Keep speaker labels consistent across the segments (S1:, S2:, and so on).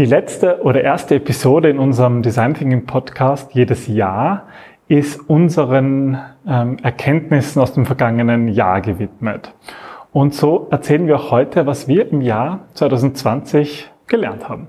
S1: Die letzte oder erste Episode in unserem Design Thinking Podcast jedes Jahr ist unseren ähm, Erkenntnissen aus dem vergangenen Jahr gewidmet. Und so erzählen wir heute, was wir im Jahr 2020 gelernt haben.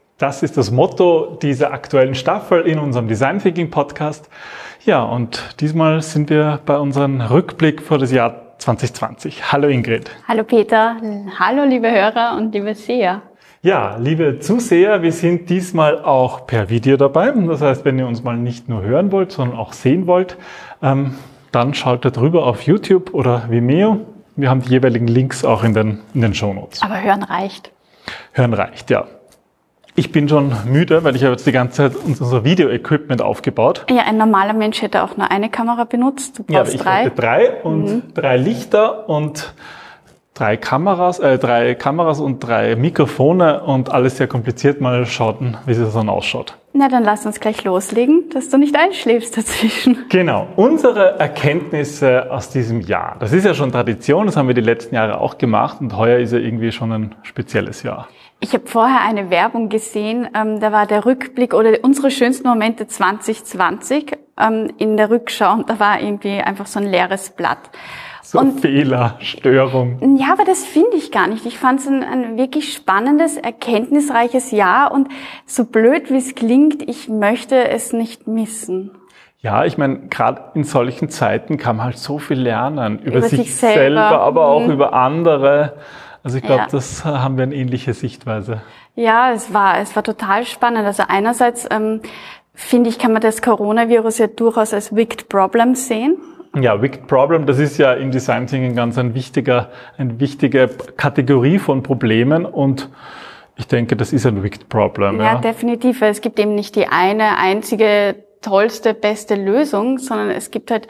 S1: Das ist das Motto dieser aktuellen Staffel in unserem Design Thinking Podcast. Ja, und diesmal sind wir bei unserem Rückblick vor das Jahr 2020. Hallo Ingrid.
S2: Hallo Peter. Hallo liebe Hörer und liebe Seher.
S1: Ja, liebe Zuseher, wir sind diesmal auch per Video dabei. Das heißt, wenn ihr uns mal nicht nur hören wollt, sondern auch sehen wollt, ähm, dann schaltet rüber auf YouTube oder Vimeo. Wir haben die jeweiligen Links auch in den, in den Show Notes.
S2: Aber hören reicht.
S1: Hören reicht, ja. Ich bin schon müde, weil ich habe jetzt die ganze Zeit unser Video-Equipment aufgebaut.
S2: Ja, ein normaler Mensch hätte auch nur eine Kamera benutzt.
S1: Du brauchst ja, ich drei. drei und mhm. drei Lichter und drei Kameras, äh, drei Kameras und drei Mikrofone und alles sehr kompliziert. Mal schauen, wie es dann ausschaut.
S2: Na, dann lass uns gleich loslegen, dass du nicht einschläfst dazwischen.
S1: Genau. Unsere Erkenntnisse aus diesem Jahr. Das ist ja schon Tradition, das haben wir die letzten Jahre auch gemacht und heuer ist ja irgendwie schon ein spezielles Jahr.
S2: Ich habe vorher eine Werbung gesehen, ähm, da war der Rückblick oder unsere schönsten Momente 2020 ähm, in der Rückschau und da war irgendwie einfach so ein leeres Blatt.
S1: So und, Fehler, Störung.
S2: Ja, aber das finde ich gar nicht. Ich fand es ein, ein wirklich spannendes, erkenntnisreiches Jahr und so blöd wie es klingt, ich möchte es nicht missen.
S1: Ja, ich meine, gerade in solchen Zeiten kann man halt so viel lernen über, über sich, sich selber, selber, aber auch mhm. über andere. Also ich glaube, ja. das haben wir eine ähnliche Sichtweise.
S2: Ja, es war, es war total spannend. Also einerseits ähm, finde ich, kann man das Coronavirus ja durchaus als Wicked Problem sehen.
S1: Ja, Wicked Problem, das ist ja im Design Thinking ganz ein wichtiger, eine wichtige Kategorie von Problemen und ich denke, das ist ein Wicked Problem.
S2: Ja, ja, definitiv. Es gibt eben nicht die eine einzige tollste, beste Lösung, sondern es gibt halt äh,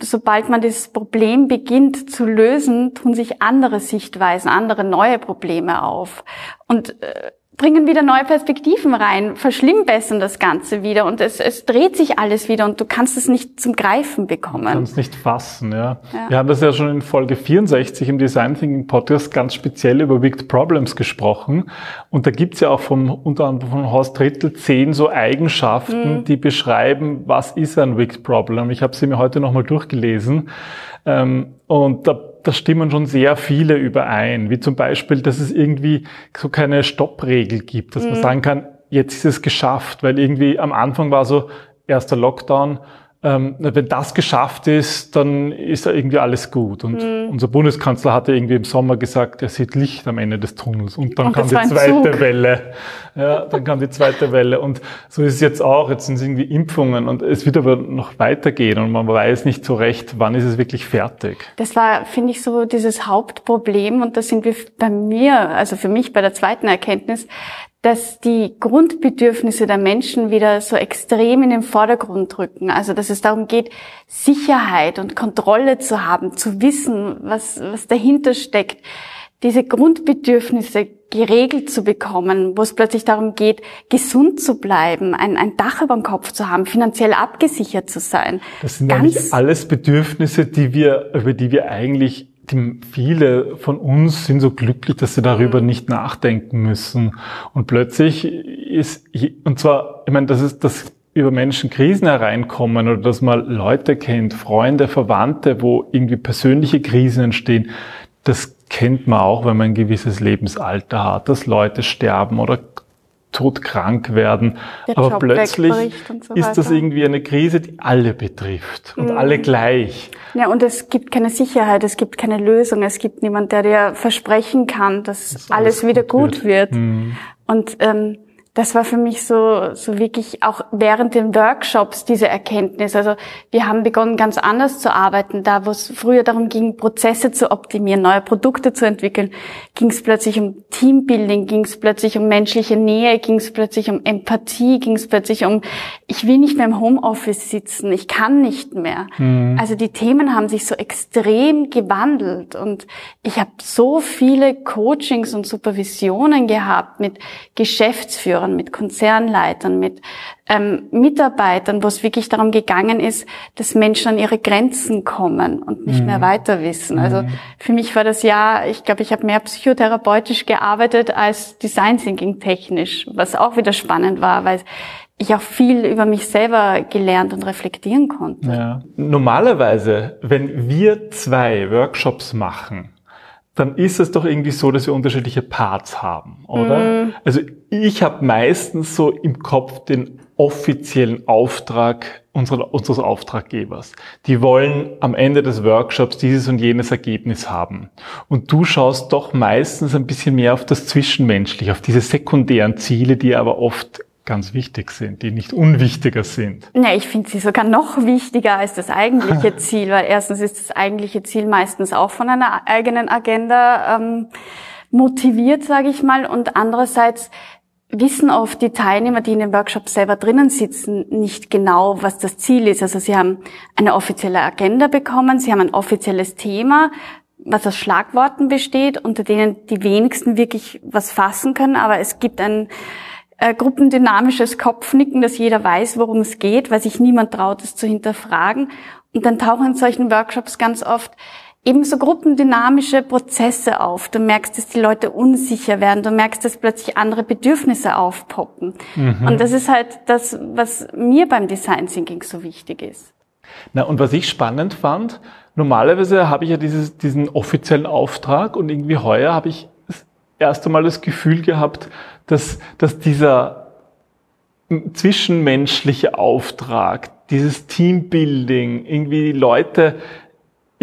S2: sobald man das Problem beginnt zu lösen, tun sich andere Sichtweisen, andere neue Probleme auf. Und äh, bringen wieder neue Perspektiven rein, verschlimmbessern das Ganze wieder und es, es dreht sich alles wieder und du kannst es nicht zum Greifen bekommen. Du
S1: kannst nicht fassen, ja. ja. Wir haben das ja schon in Folge 64 im Design Thinking Podcast ganz speziell über Wicked Problems gesprochen und da gibt's ja auch vom, unter anderem von Horst Rittel zehn so Eigenschaften, mhm. die beschreiben, was ist ein Wicked Problem. Ich habe sie mir heute nochmal durchgelesen ähm, und da da stimmen schon sehr viele überein, wie zum Beispiel, dass es irgendwie so keine Stoppregel gibt, dass mhm. man sagen kann, jetzt ist es geschafft, weil irgendwie am Anfang war so erster Lockdown, ähm, wenn das geschafft ist, dann ist da irgendwie alles gut. Und mhm. unser Bundeskanzler hatte irgendwie im Sommer gesagt, er sieht Licht am Ende des Tunnels. Und dann und kam die zweite Welle. Ja, dann kam die zweite Welle. Und so ist es jetzt auch. Jetzt sind es irgendwie Impfungen und es wird aber noch weitergehen und man weiß nicht so recht, wann ist es wirklich fertig.
S2: Das war, finde ich, so dieses Hauptproblem und da sind wir bei mir, also für mich bei der zweiten Erkenntnis, dass die Grundbedürfnisse der Menschen wieder so extrem in den Vordergrund rücken. Also dass es darum geht, Sicherheit und Kontrolle zu haben, zu wissen, was, was dahinter steckt. Diese Grundbedürfnisse geregelt zu bekommen, wo es plötzlich darum geht, gesund zu bleiben, ein, ein Dach über dem Kopf zu haben, finanziell abgesichert zu sein.
S1: Das sind Ganz alles Bedürfnisse, die wir, über die wir eigentlich die, viele von uns sind so glücklich, dass sie darüber mhm. nicht nachdenken müssen. Und plötzlich ist, und zwar, ich meine, das ist das über Menschen Krisen hereinkommen oder dass man Leute kennt, Freunde, Verwandte, wo irgendwie persönliche Krisen entstehen, das kennt man auch, wenn man ein gewisses Lebensalter hat, dass Leute sterben oder todkrank werden. Der Aber Job plötzlich so ist das irgendwie eine Krise, die alle betrifft und mhm. alle gleich.
S2: Ja, und es gibt keine Sicherheit, es gibt keine Lösung, es gibt niemand, der dir versprechen kann, dass das alles, alles, wieder gut wird. wird. Mhm. Und ähm, das war für mich so, so wirklich auch während den Workshops diese Erkenntnis. Also wir haben begonnen, ganz anders zu arbeiten. Da, wo es früher darum ging, Prozesse zu optimieren, neue Produkte zu entwickeln, ging es plötzlich um Teambuilding, ging es plötzlich um menschliche Nähe, ging es plötzlich um Empathie, ging es plötzlich um, ich will nicht mehr im Homeoffice sitzen, ich kann nicht mehr. Mhm. Also die Themen haben sich so extrem gewandelt und ich habe so viele Coachings und Supervisionen gehabt mit Geschäftsführern, Geschäftsführern, mit Konzernleitern, mit ähm, Mitarbeitern, wo es wirklich darum gegangen ist, dass Menschen an ihre Grenzen kommen und nicht mhm. mehr weiter wissen. Also mhm. für mich war das ja, ich glaube, ich habe mehr psychotherapeutisch gearbeitet als Design Thinking technisch, was auch wieder spannend war, weil ich auch viel über mich selber gelernt und reflektieren konnte.
S1: Ja. Normalerweise, wenn wir zwei Workshops machen, dann ist es doch irgendwie so, dass wir unterschiedliche Parts haben, oder? Mm. Also ich habe meistens so im Kopf den offiziellen Auftrag unserer, unseres Auftraggebers. Die wollen am Ende des Workshops dieses und jenes Ergebnis haben. Und du schaust doch meistens ein bisschen mehr auf das Zwischenmenschliche, auf diese sekundären Ziele, die aber oft ganz wichtig sind, die nicht unwichtiger sind.
S2: Nee, ich finde sie sogar noch wichtiger als das eigentliche Ziel, weil erstens ist das eigentliche Ziel meistens auch von einer eigenen Agenda ähm, motiviert, sage ich mal, und andererseits wissen oft die Teilnehmer, die in den Workshops selber drinnen sitzen, nicht genau, was das Ziel ist. Also sie haben eine offizielle Agenda bekommen, sie haben ein offizielles Thema, was aus Schlagworten besteht, unter denen die wenigsten wirklich was fassen können, aber es gibt ein äh, gruppendynamisches Kopfnicken, dass jeder weiß, worum es geht, weil sich niemand traut, es zu hinterfragen. Und dann tauchen in solchen Workshops ganz oft ebenso gruppendynamische Prozesse auf. Du merkst, dass die Leute unsicher werden. Du merkst, dass plötzlich andere Bedürfnisse aufpoppen. Mhm. Und das ist halt das, was mir beim Design Thinking so wichtig ist.
S1: Na, und was ich spannend fand, normalerweise habe ich ja dieses, diesen offiziellen Auftrag und irgendwie heuer habe ich das erste Mal das Gefühl gehabt, dass, dass dieser zwischenmenschliche Auftrag, dieses Teambuilding, irgendwie die Leute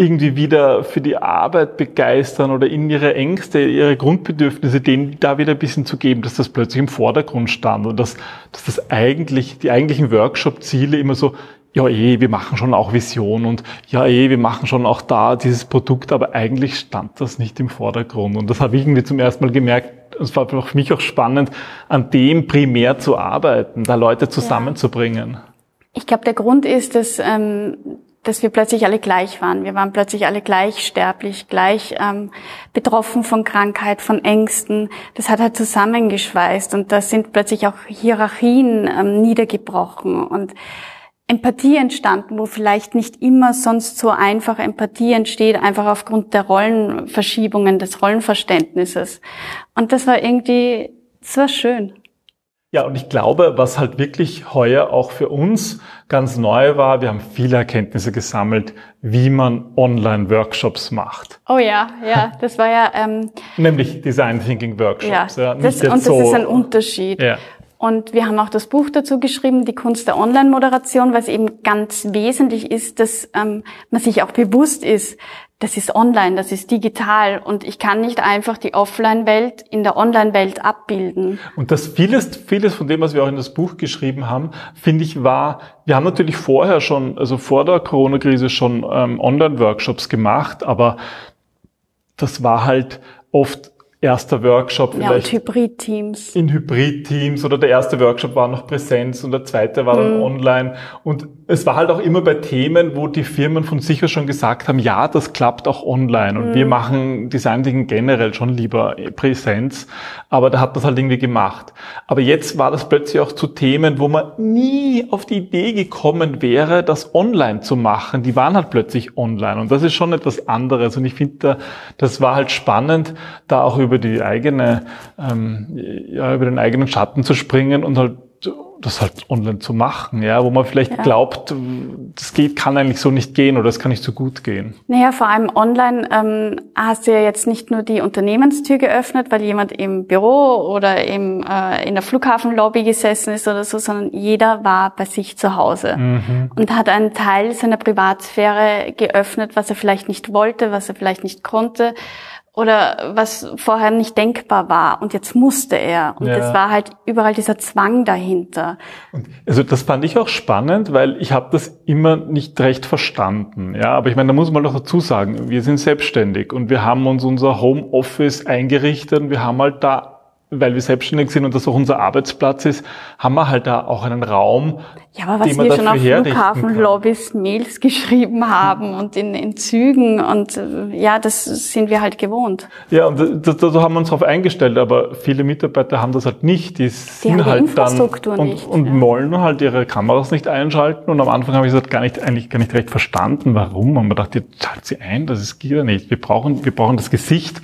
S1: irgendwie wieder für die Arbeit begeistern oder in ihre Ängste, ihre Grundbedürfnisse, denen da wieder ein bisschen zu geben, dass das plötzlich im Vordergrund stand und dass, dass das eigentlich, die eigentlichen Workshop-Ziele immer so, ja eh, wir machen schon auch Vision und ja eh, wir machen schon auch da dieses Produkt, aber eigentlich stand das nicht im Vordergrund. Und das habe ich irgendwie zum ersten Mal gemerkt, es war für mich auch spannend, an dem primär zu arbeiten, da Leute zusammenzubringen.
S2: Ich glaube, der Grund ist, dass, ähm, dass wir plötzlich alle gleich waren. Wir waren plötzlich alle gleich sterblich, gleich ähm, betroffen von Krankheit, von Ängsten. Das hat halt zusammengeschweißt und da sind plötzlich auch Hierarchien ähm, niedergebrochen und Empathie entstanden, wo vielleicht nicht immer sonst so einfach Empathie entsteht, einfach aufgrund der Rollenverschiebungen, des Rollenverständnisses. Und das war irgendwie, das war schön.
S1: Ja, und ich glaube, was halt wirklich heuer auch für uns ganz neu war, wir haben viele Erkenntnisse gesammelt, wie man Online-Workshops macht.
S2: Oh ja, ja, das war ja... Ähm,
S1: Nämlich Design Thinking Workshops.
S2: Ja, ja das, und das so, ist ein Unterschied. Ja. Und wir haben auch das Buch dazu geschrieben, die Kunst der Online-Moderation, was eben ganz wesentlich ist, dass ähm, man sich auch bewusst ist, das ist online, das ist digital und ich kann nicht einfach die Offline-Welt in der Online-Welt abbilden.
S1: Und das vieles, vieles von dem, was wir auch in das Buch geschrieben haben, finde ich war, wir haben natürlich vorher schon, also vor der Corona-Krise schon ähm, Online-Workshops gemacht, aber das war halt oft erster Workshop
S2: vielleicht. Ja, Hybrid-Teams.
S1: In Hybrid-Teams oder der erste Workshop war noch Präsenz und der zweite war dann mhm. online. Und es war halt auch immer bei Themen, wo die Firmen von sich aus schon gesagt haben, ja, das klappt auch online und mhm. wir machen Design generell schon lieber Präsenz. Aber da hat das halt irgendwie gemacht. Aber jetzt war das plötzlich auch zu Themen, wo man nie auf die Idee gekommen wäre, das online zu machen. Die waren halt plötzlich online und das ist schon etwas anderes. Und ich finde, das war halt spannend, da auch über über die eigene, ähm, ja, über den eigenen Schatten zu springen und halt das halt online zu machen, ja, wo man vielleicht ja. glaubt, das geht, kann eigentlich so nicht gehen oder das kann nicht so gut gehen.
S2: Naja, vor allem online ähm, hast du ja jetzt nicht nur die Unternehmenstür geöffnet, weil jemand im Büro oder im, äh, in der Flughafenlobby gesessen ist oder so, sondern jeder war bei sich zu Hause mhm. und hat einen Teil seiner Privatsphäre geöffnet, was er vielleicht nicht wollte, was er vielleicht nicht konnte oder was vorher nicht denkbar war und jetzt musste er. Und es ja. war halt überall dieser Zwang dahinter.
S1: Und also das fand ich auch spannend, weil ich habe das immer nicht recht verstanden. Ja, aber ich meine, da muss man doch dazu sagen, wir sind selbstständig und wir haben uns unser Homeoffice eingerichtet und wir haben halt da weil wir selbstständig sind und das auch unser Arbeitsplatz ist, haben wir halt da auch einen Raum,
S2: ja, aber was wir schon auf Flughafenlobbys Mails geschrieben haben und in, in Zügen und äh, ja, das sind wir halt gewohnt.
S1: Ja, und da, da haben wir uns darauf eingestellt, aber viele Mitarbeiter haben das halt nicht. Die, die sind halt dann und, nicht, und ja. wollen halt ihre Kameras nicht einschalten und am Anfang habe ich gesagt, gar nicht, eigentlich gar nicht recht verstanden, warum. Und man dachte, schalt sie ein, das ist geht ja nicht. Wir brauchen, wir brauchen das Gesicht.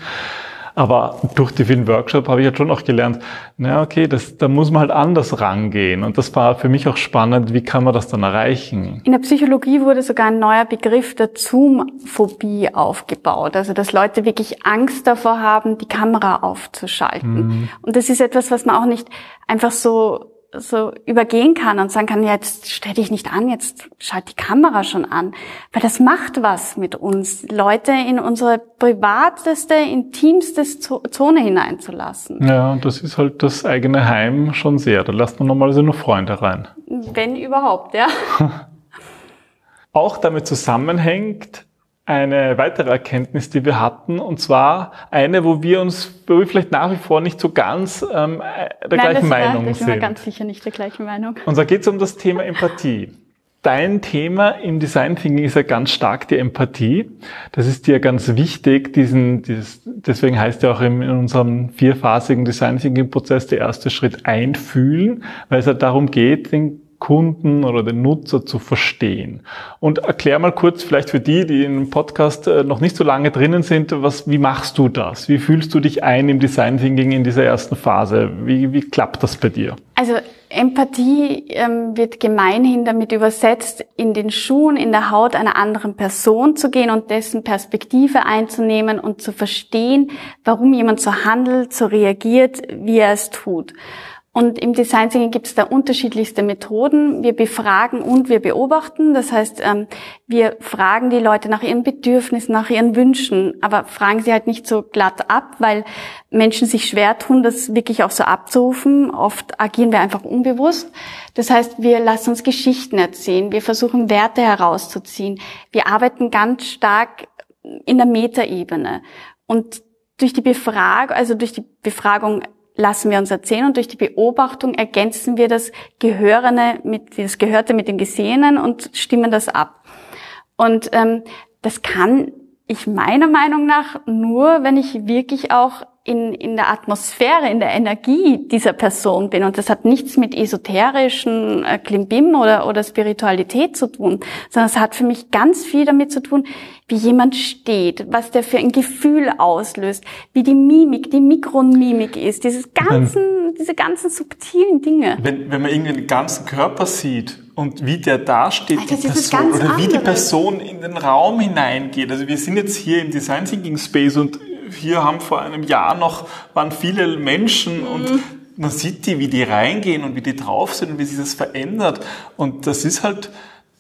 S1: Aber durch die vielen Workshop habe ich jetzt schon auch gelernt, na okay, das, da muss man halt anders rangehen. Und das war für mich auch spannend, wie kann man das dann erreichen?
S2: In der Psychologie wurde sogar ein neuer Begriff der Zoom-Phobie aufgebaut. Also, dass Leute wirklich Angst davor haben, die Kamera aufzuschalten. Mhm. Und das ist etwas, was man auch nicht einfach so so übergehen kann und sagen kann, ja, jetzt stell dich nicht an, jetzt schalt die Kamera schon an. Weil das macht was mit uns, Leute in unsere privateste, intimste Zone hineinzulassen.
S1: Ja, und das ist halt das eigene Heim schon sehr. Da lässt man normalerweise nur Freunde rein.
S2: Wenn überhaupt, ja.
S1: Auch damit zusammenhängt, eine weitere Erkenntnis, die wir hatten, und zwar eine, wo wir uns, wo wir vielleicht nach wie vor nicht so ganz ähm, der Nein, gleichen Meinung sind. Nein,
S2: ganz sicher nicht der gleichen Meinung.
S1: Und da geht es um das Thema Empathie. Dein Thema im Design Thinking ist ja ganz stark die Empathie. Das ist dir ganz wichtig. Diesen, dieses, deswegen heißt ja auch in, in unserem vierphasigen Design Thinking Prozess der erste Schritt einfühlen, weil es ja darum geht, den Kunden oder den Nutzer zu verstehen. Und erklär mal kurz vielleicht für die, die im Podcast äh, noch nicht so lange drinnen sind, was, wie machst du das? Wie fühlst du dich ein im Design Thinking in dieser ersten Phase? Wie, wie klappt das bei dir?
S2: Also Empathie ähm, wird gemeinhin damit übersetzt, in den Schuhen, in der Haut einer anderen Person zu gehen und dessen Perspektive einzunehmen und zu verstehen, warum jemand so handelt, so reagiert, wie er es tut. Und im Design Thinking gibt es da unterschiedlichste Methoden. Wir befragen und wir beobachten. Das heißt, ähm, wir fragen die Leute nach ihren Bedürfnissen, nach ihren Wünschen, aber fragen sie halt nicht so glatt ab, weil Menschen sich schwer tun, das wirklich auch so abzurufen. Oft agieren wir einfach unbewusst. Das heißt, wir lassen uns Geschichten erzählen. Wir versuchen Werte herauszuziehen. Wir arbeiten ganz stark in der Metaebene. Und durch die Befragung, also durch die Befragung lassen wir uns erzählen und durch die Beobachtung ergänzen wir das Gehörene mit, das Gehörte mit dem Gesehenen und stimmen das ab. Und ähm, das kann ich meiner Meinung nach nur, wenn ich wirklich auch in, in der Atmosphäre, in der Energie dieser Person bin. Und das hat nichts mit esoterischen äh, Klimbim oder, oder Spiritualität zu tun, sondern es hat für mich ganz viel damit zu tun, wie jemand steht, was der für ein Gefühl auslöst, wie die Mimik, die Mikronmimik ist, dieses ganzen, diese ganzen subtilen Dinge.
S1: Wenn, wenn man irgendwie den ganzen Körper sieht und wie der dasteht, also die Person, oder wie die Person in den Raum hineingeht. Also wir sind jetzt hier im Design Thinking Space und hier haben vor einem Jahr noch, waren viele Menschen mhm. und man sieht die, wie die reingehen und wie die drauf sind und wie sich das verändert. Und das ist halt,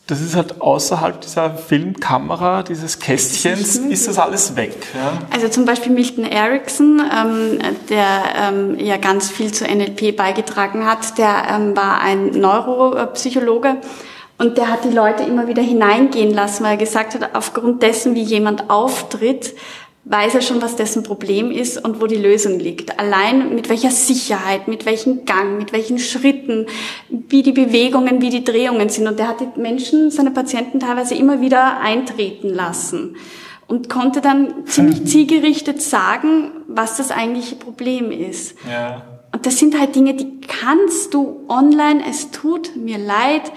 S1: das ist halt außerhalb dieser Filmkamera, dieses Kästchens, ist das alles weg. Ja?
S2: Also zum Beispiel Milton Erickson, ähm, der ähm, ja ganz viel zur NLP beigetragen hat, der ähm, war ein Neuropsychologe und der hat die Leute immer wieder hineingehen lassen, weil er gesagt hat, aufgrund dessen, wie jemand auftritt, weiß er schon, was dessen Problem ist und wo die Lösung liegt. Allein mit welcher Sicherheit, mit welchem Gang, mit welchen Schritten, wie die Bewegungen, wie die Drehungen sind. Und er hat die Menschen, seine Patienten teilweise immer wieder eintreten lassen und konnte dann ziemlich zielgerichtet sagen, was das eigentliche Problem ist. Ja. Und das sind halt Dinge, die kannst du online, es tut mir leid,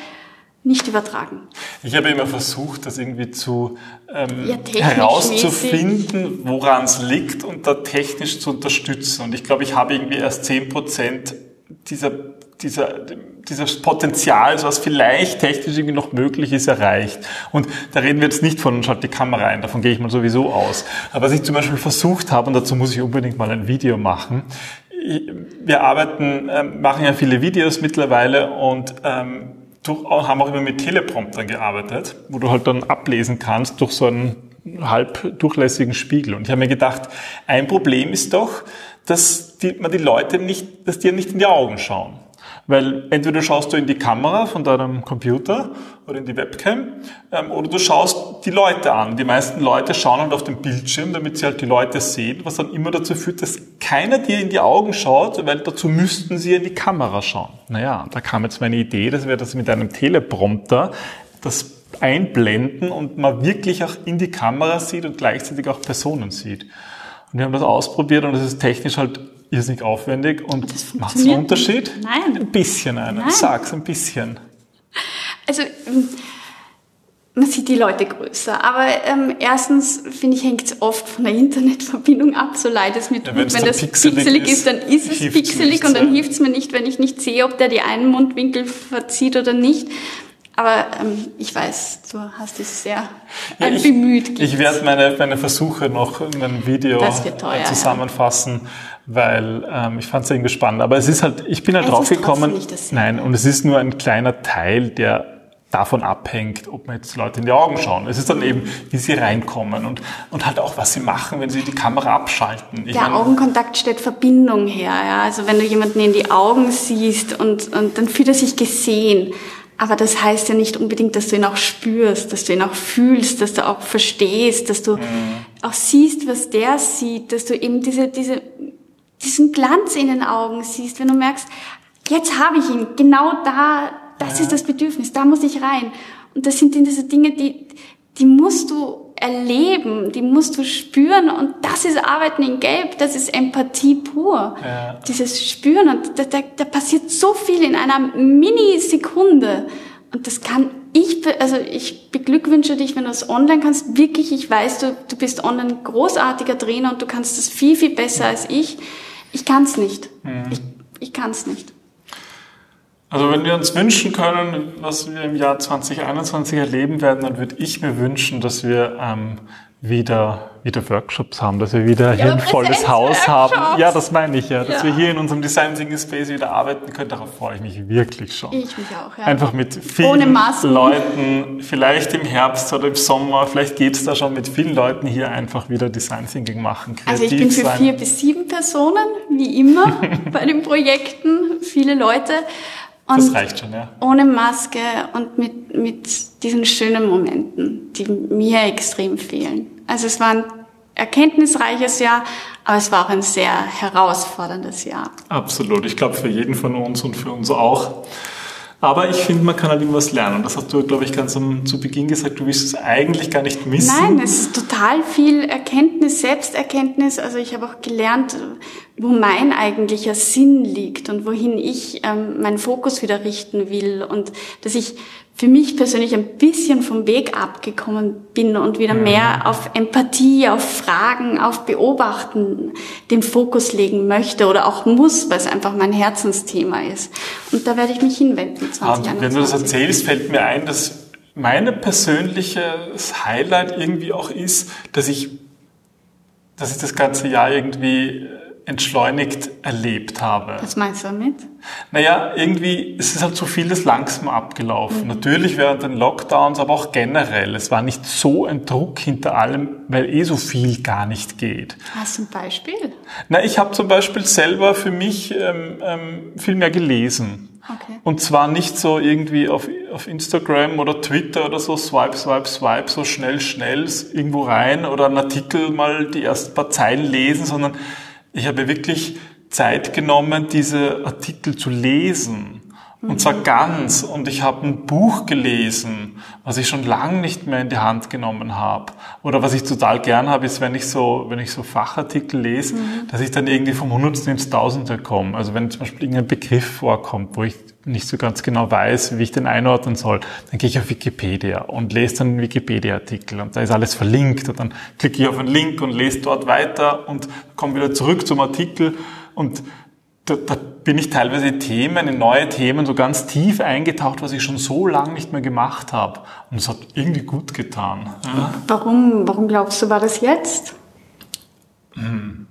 S2: nicht übertragen.
S1: Ich habe immer versucht, das irgendwie zu ähm, ja, herauszufinden, woran es liegt und da technisch zu unterstützen. Und ich glaube, ich habe irgendwie erst zehn Prozent dieser, dieser, dieses Potenzial, was vielleicht technisch irgendwie noch möglich ist, erreicht. Und da reden wir jetzt nicht von, schaut die Kamera ein, davon gehe ich mal sowieso aus. Aber was ich zum Beispiel versucht habe, und dazu muss ich unbedingt mal ein Video machen, wir arbeiten, ähm, machen ja viele Videos mittlerweile und ähm, haben auch immer mit Telepromptern gearbeitet, wo du halt dann ablesen kannst durch so ein halb durchlässigen Spiegel. Und ich habe mir gedacht, ein Problem ist doch, dass die, man die Leute nicht, dass die nicht in die Augen schauen. Weil entweder schaust du in die Kamera von deinem Computer oder in die Webcam ähm, oder du schaust die Leute an. Die meisten Leute schauen halt auf den Bildschirm, damit sie halt die Leute sehen, was dann immer dazu führt, dass keiner dir in die Augen schaut, weil dazu müssten sie in die Kamera schauen. Naja, da kam jetzt meine Idee, dass wir das mit einem Teleprompter das einblenden und man wirklich auch in die Kamera sieht und gleichzeitig auch Personen sieht. Und wir haben das ausprobiert und es ist technisch halt irrsinnig aufwendig und macht es einen Unterschied?
S2: Nein.
S1: Ein bisschen einen. Nein. Sag's ein bisschen.
S2: Also man sieht die Leute größer. Aber ähm, erstens, finde ich, hängt es oft von der Internetverbindung ab, so leid es mir tut. Ja, wenn das pixelig, pixelig ist, ist, dann ist es pixelig und dann hilft es mir nicht, wenn ich nicht sehe, ob der die einen Mundwinkel verzieht oder nicht. Aber ähm, ich weiß, du hast es sehr ja, ich, bemüht.
S1: Ich werde meine, meine Versuche noch in einem Video teuer, zusammenfassen, ja. weil ähm, ich fand es irgendwie spannend. Aber es ist halt, ich bin halt draufgekommen. Nein, und es ist nur ein kleiner Teil, der davon abhängt, ob man jetzt Leute in die Augen schauen. Es ist dann eben, wie sie reinkommen und, und halt auch, was sie machen, wenn sie die Kamera abschalten.
S2: Ich Der meine, Augenkontakt stellt Verbindung her. Ja? Also wenn du jemanden in die Augen siehst und, und dann fühlt er sich gesehen. Aber das heißt ja nicht unbedingt, dass du ihn auch spürst, dass du ihn auch fühlst, dass du auch verstehst, dass du mhm. auch siehst, was der sieht, dass du eben diese, diese, diesen Glanz in den Augen siehst, wenn du merkst, jetzt habe ich ihn, genau da, das ja. ist das Bedürfnis, da muss ich rein. Und das sind diese Dinge, die, die musst du erleben, die musst du spüren und das ist Arbeiten in Gelb, das ist Empathie pur. Ja. Dieses Spüren und da, da, da passiert so viel in einer Minisekunde und das kann ich, also ich beglückwünsche dich, wenn du es online kannst, wirklich, ich weiß, du, du bist online großartiger Trainer und du kannst das viel, viel besser als ich. Ich kann es nicht. Mhm. Ich, ich kann es nicht.
S1: Also wenn wir uns wünschen können, was wir im Jahr 2021 erleben werden, dann würde ich mir wünschen, dass wir ähm, wieder, wieder Workshops haben, dass wir wieder ja, hier ein volles Haus haben. Ja, das meine ich ja, dass ja. wir hier in unserem Design Thinking Space wieder arbeiten können. Darauf freue ich mich wirklich schon.
S2: Ich mich auch, ja.
S1: Einfach mit vielen Leuten, vielleicht im Herbst oder im Sommer, vielleicht geht's da schon mit vielen Leuten hier einfach wieder Design Thinking machen.
S2: Also ich bin für sein. vier bis sieben Personen, wie immer, bei den Projekten, viele Leute.
S1: Und das reicht schon, ja.
S2: Ohne Maske und mit, mit diesen schönen Momenten, die mir extrem fehlen. Also es war ein erkenntnisreiches Jahr, aber es war auch ein sehr herausforderndes Jahr.
S1: Absolut. Ich glaube für jeden von uns und für uns auch. Aber ich finde, man kann halt immer was lernen. Das hast du, glaube ich, ganz am, zu Beginn gesagt. Du willst es eigentlich gar nicht missen.
S2: Nein, es ist total viel Erkenntnis, Selbsterkenntnis. Also ich habe auch gelernt, wo mein eigentlicher Sinn liegt und wohin ich ähm, meinen Fokus wieder richten will und dass ich für mich persönlich ein bisschen vom Weg abgekommen bin und wieder mhm. mehr auf Empathie, auf Fragen, auf Beobachten den Fokus legen möchte oder auch muss, weil es einfach mein Herzensthema ist. Und da werde ich mich hinwenden.
S1: 2021. Ah, wenn du das erzählst, fällt mir ein, dass meine persönliches Highlight irgendwie auch ist, dass ich, dass ich das ganze Jahr irgendwie entschleunigt erlebt habe.
S2: Was meinst du damit?
S1: Naja, irgendwie es ist halt so vieles langsam abgelaufen. Mhm. Natürlich während den Lockdowns, aber auch generell. Es war nicht so ein Druck hinter allem, weil eh so viel gar nicht geht.
S2: Hast du ein Beispiel?
S1: Na, ich habe zum Beispiel selber für mich ähm, ähm, viel mehr gelesen. Okay. Und zwar nicht so irgendwie auf, auf Instagram oder Twitter oder so swipe, swipe, swipe, so schnell, schnell irgendwo rein oder einen Artikel mal die ersten paar Zeilen lesen, sondern ich habe wirklich Zeit genommen, diese Artikel zu lesen. Und zwar mhm. ganz. Und ich habe ein Buch gelesen, was ich schon lange nicht mehr in die Hand genommen habe. Oder was ich total gern habe, ist, wenn ich so, wenn ich so Fachartikel lese, mhm. dass ich dann irgendwie vom Hundertsten ins Tausende komme. Also wenn zum Beispiel irgendein Begriff vorkommt, wo ich nicht so ganz genau weiß, wie ich den einordnen soll, dann gehe ich auf Wikipedia und lese dann einen Wikipedia-Artikel und da ist alles verlinkt und dann klicke ich auf einen Link und lese dort weiter und komme wieder zurück zum Artikel und da, da bin ich teilweise in Themen, in neue Themen so ganz tief eingetaucht, was ich schon so lange nicht mehr gemacht habe. Und es hat irgendwie gut getan.
S2: Ja. Warum, warum glaubst du, war das jetzt?
S1: Hm.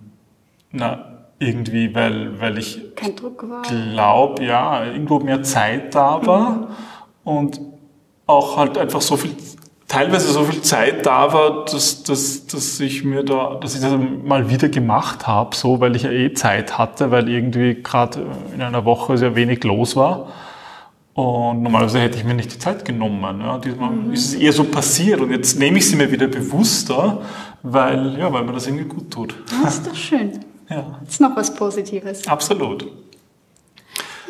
S1: Na, irgendwie, weil, weil ich glaube, ja, irgendwo mehr Zeit da war mhm. und auch halt einfach so viel teilweise so viel Zeit da war, dass, dass, dass ich mir da, dass ich das mal wieder gemacht habe, so, weil ich ja eh Zeit hatte, weil irgendwie gerade in einer Woche sehr wenig los war. Und normalerweise hätte ich mir nicht die Zeit genommen. Ja. Diesmal mhm. ist es eher so passiert und jetzt nehme ich sie mir wieder bewusster, weil, ja, weil mir das irgendwie gut tut.
S2: Das ist doch schön. Ja. Das ist noch was Positives.
S1: Absolut.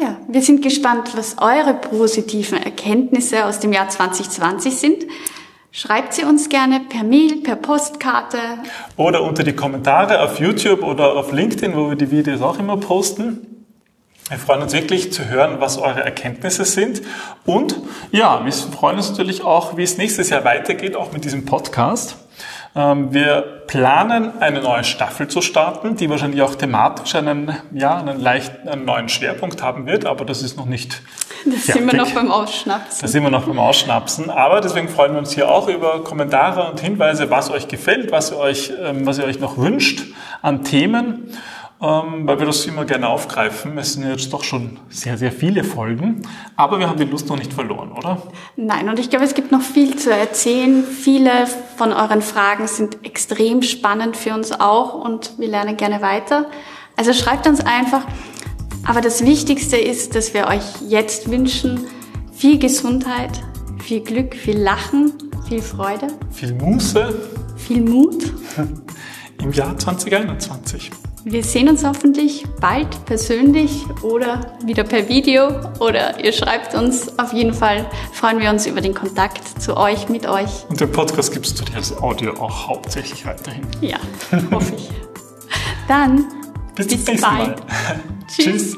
S2: Ja, wir sind gespannt, was eure positiven Erkenntnisse aus dem Jahr 2020 sind. Schreibt sie uns gerne per Mail, per Postkarte.
S1: Oder unter die Kommentare auf YouTube oder auf LinkedIn, wo wir die Videos auch immer posten. Wir freuen uns wirklich zu hören, was eure Erkenntnisse sind. Und ja, wir freuen uns natürlich auch, wie es nächstes Jahr weitergeht, auch mit diesem Podcast. Ähm, wir planen, eine neue Staffel zu starten, die wahrscheinlich auch thematisch einen, ja, einen leichten, einen neuen Schwerpunkt haben wird, aber das ist noch nicht
S2: Das fertig. sind wir noch beim Ausschnapsen.
S1: Das sind wir noch beim Ausschnapsen. Aber deswegen freuen wir uns hier auch über Kommentare und Hinweise, was euch gefällt, was ihr euch, ähm, was ihr euch noch wünscht an Themen ähm, weil wir das immer gerne aufgreifen. Es sind jetzt doch schon sehr, sehr viele Folgen, aber wir haben die Lust noch nicht verloren, oder?
S2: Nein, und ich glaube, es gibt noch viel zu erzählen. Viele von euren Fragen sind extrem spannend für uns auch und wir lernen gerne weiter. Also schreibt uns einfach. Aber das Wichtigste ist, dass wir euch jetzt wünschen, viel Gesundheit, viel Glück, viel Lachen, viel Freude.
S1: Viel Muße.
S2: Viel Mut.
S1: Im Jahr 2021.
S2: Wir sehen uns hoffentlich bald persönlich oder wieder per Video oder ihr schreibt uns. Auf jeden Fall freuen wir uns über den Kontakt zu euch, mit euch.
S1: Und den Podcast gibt es als Audio auch hauptsächlich weiterhin.
S2: Ja, hoffe ich. Dann
S1: bis, bis bald. Mal. Tschüss.